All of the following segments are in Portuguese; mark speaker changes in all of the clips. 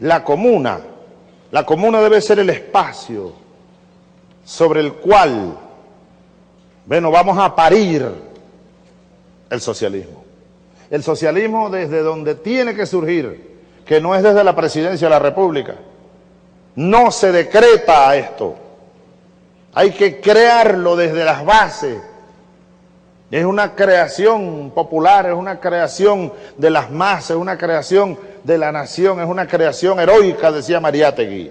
Speaker 1: la comuna. La comuna debe ser el espacio sobre el cual, bueno, vamos a parir el socialismo. El socialismo desde donde tiene que surgir, que no es desde la presidencia de la República. No se decreta esto. Hay que crearlo desde las bases. Es una creación popular, es una creación de las masas, es una creación de la nación, es una creación heroica, decía Mariátegui.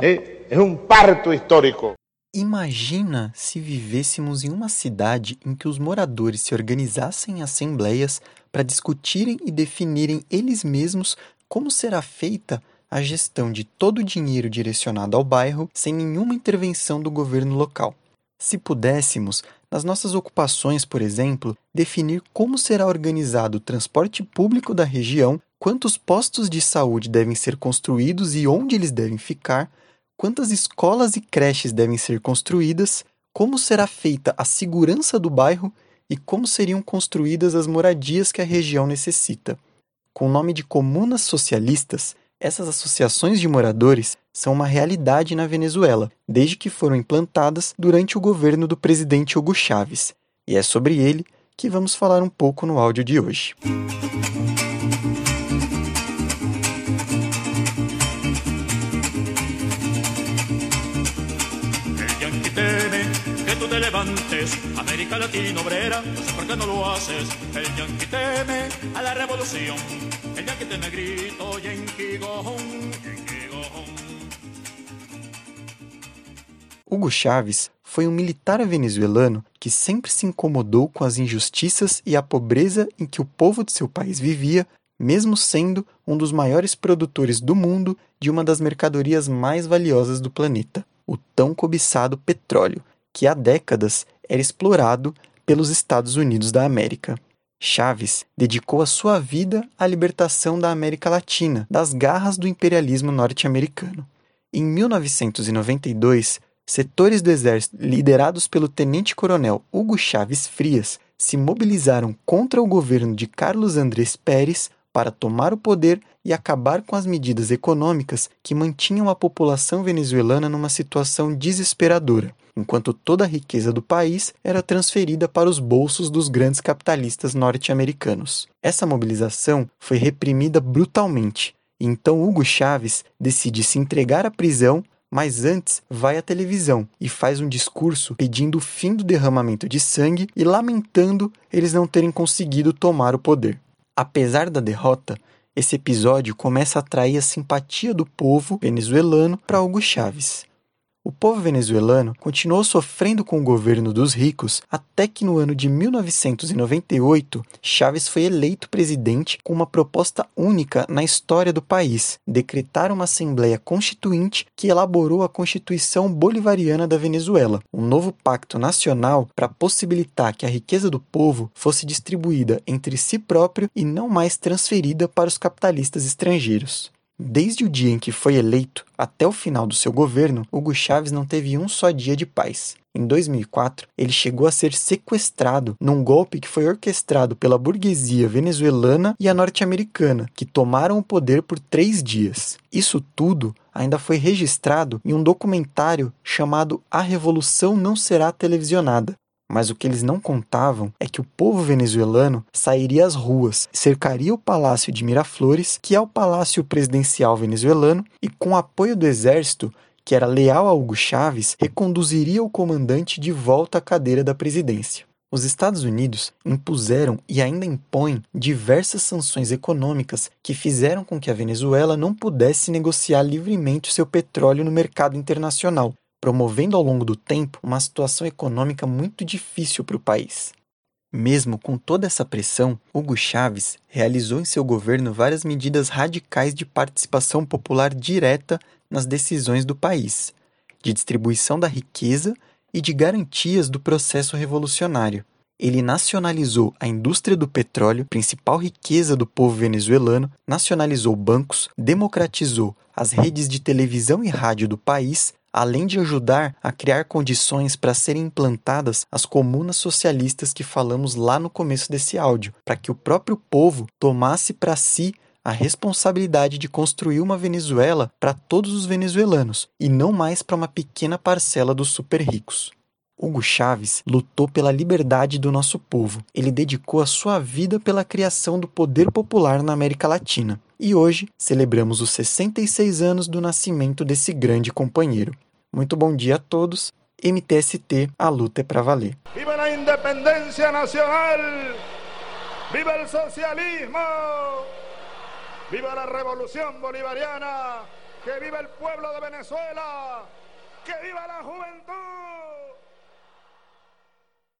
Speaker 1: ¿Eh? Es um parto histórico.
Speaker 2: Imagina se vivêssemos em uma cidade em que os moradores se organizassem em assembleias para discutirem e definirem eles mesmos como será feita a gestão de todo o dinheiro direcionado ao bairro sem nenhuma intervenção do governo local. Se pudéssemos, nas nossas ocupações, por exemplo, definir como será organizado o transporte público da região, quantos postos de saúde devem ser construídos e onde eles devem ficar, quantas escolas e creches devem ser construídas, como será feita a segurança do bairro e como seriam construídas as moradias que a região necessita. Com o nome de comunas socialistas, essas associações de moradores são uma realidade na Venezuela, desde que foram implantadas durante o governo do presidente Hugo Chávez. E é sobre ele que vamos falar um pouco no áudio de hoje. Hugo Chávez foi um militar venezuelano que sempre se incomodou com as injustiças e a pobreza em que o povo de seu país vivia, mesmo sendo um dos maiores produtores do mundo de uma das mercadorias mais valiosas do planeta, o tão cobiçado petróleo, que há décadas era explorado pelos Estados Unidos da América. Chaves dedicou a sua vida à libertação da América Latina das garras do imperialismo norte-americano. Em 1992, setores do exército liderados pelo tenente-coronel Hugo Chaves Frias se mobilizaram contra o governo de Carlos Andrés Pérez para tomar o poder e acabar com as medidas econômicas que mantinham a população venezuelana numa situação desesperadora enquanto toda a riqueza do país era transferida para os bolsos dos grandes capitalistas norte-americanos. Essa mobilização foi reprimida brutalmente, e então Hugo Chávez decide se entregar à prisão mas antes vai à televisão e faz um discurso pedindo o fim do derramamento de sangue e lamentando eles não terem conseguido tomar o poder. Apesar da derrota, esse episódio começa a atrair a simpatia do povo venezuelano para Hugo Chávez. O povo venezuelano continuou sofrendo com o governo dos ricos até que no ano de 1998, Chávez foi eleito presidente com uma proposta única na história do país: decretar uma Assembleia Constituinte que elaborou a Constituição Bolivariana da Venezuela, um novo pacto nacional para possibilitar que a riqueza do povo fosse distribuída entre si próprio e não mais transferida para os capitalistas estrangeiros. Desde o dia em que foi eleito até o final do seu governo, Hugo Chávez não teve um só dia de paz. Em 2004, ele chegou a ser sequestrado num golpe que foi orquestrado pela burguesia venezuelana e a norte-americana, que tomaram o poder por três dias. Isso tudo ainda foi registrado em um documentário chamado A Revolução Não Será Televisionada, mas o que eles não contavam é que o povo venezuelano sairia às ruas, cercaria o palácio de Miraflores, que é o palácio presidencial venezuelano, e com apoio do exército, que era leal a Hugo Chávez, reconduziria o comandante de volta à cadeira da presidência. Os Estados Unidos impuseram e ainda impõem diversas sanções econômicas que fizeram com que a Venezuela não pudesse negociar livremente seu petróleo no mercado internacional, promovendo ao longo do tempo uma situação econômica muito difícil para o país. Mesmo com toda essa pressão, Hugo Chávez realizou em seu governo várias medidas radicais de participação popular direta nas decisões do país, de distribuição da riqueza e de garantias do processo revolucionário. Ele nacionalizou a indústria do petróleo, principal riqueza do povo venezuelano, nacionalizou bancos, democratizou as redes de televisão e rádio do país além de ajudar a criar condições para serem implantadas as comunas socialistas que falamos lá no começo desse áudio, para que o próprio povo tomasse para si a responsabilidade de construir uma Venezuela para todos os venezuelanos e não mais para uma pequena parcela dos super ricos. Hugo Chávez lutou pela liberdade do nosso povo. Ele dedicou a sua vida pela criação do poder popular na América Latina. E hoje celebramos os 66 anos do nascimento desse grande companheiro. Muito bom dia a todos. MTST, a luta é para valer.
Speaker 1: Viva a independência nacional! Viva o socialismo! Viva a revolução bolivariana! Que viva o pueblo de Venezuela! Que viva a juventude!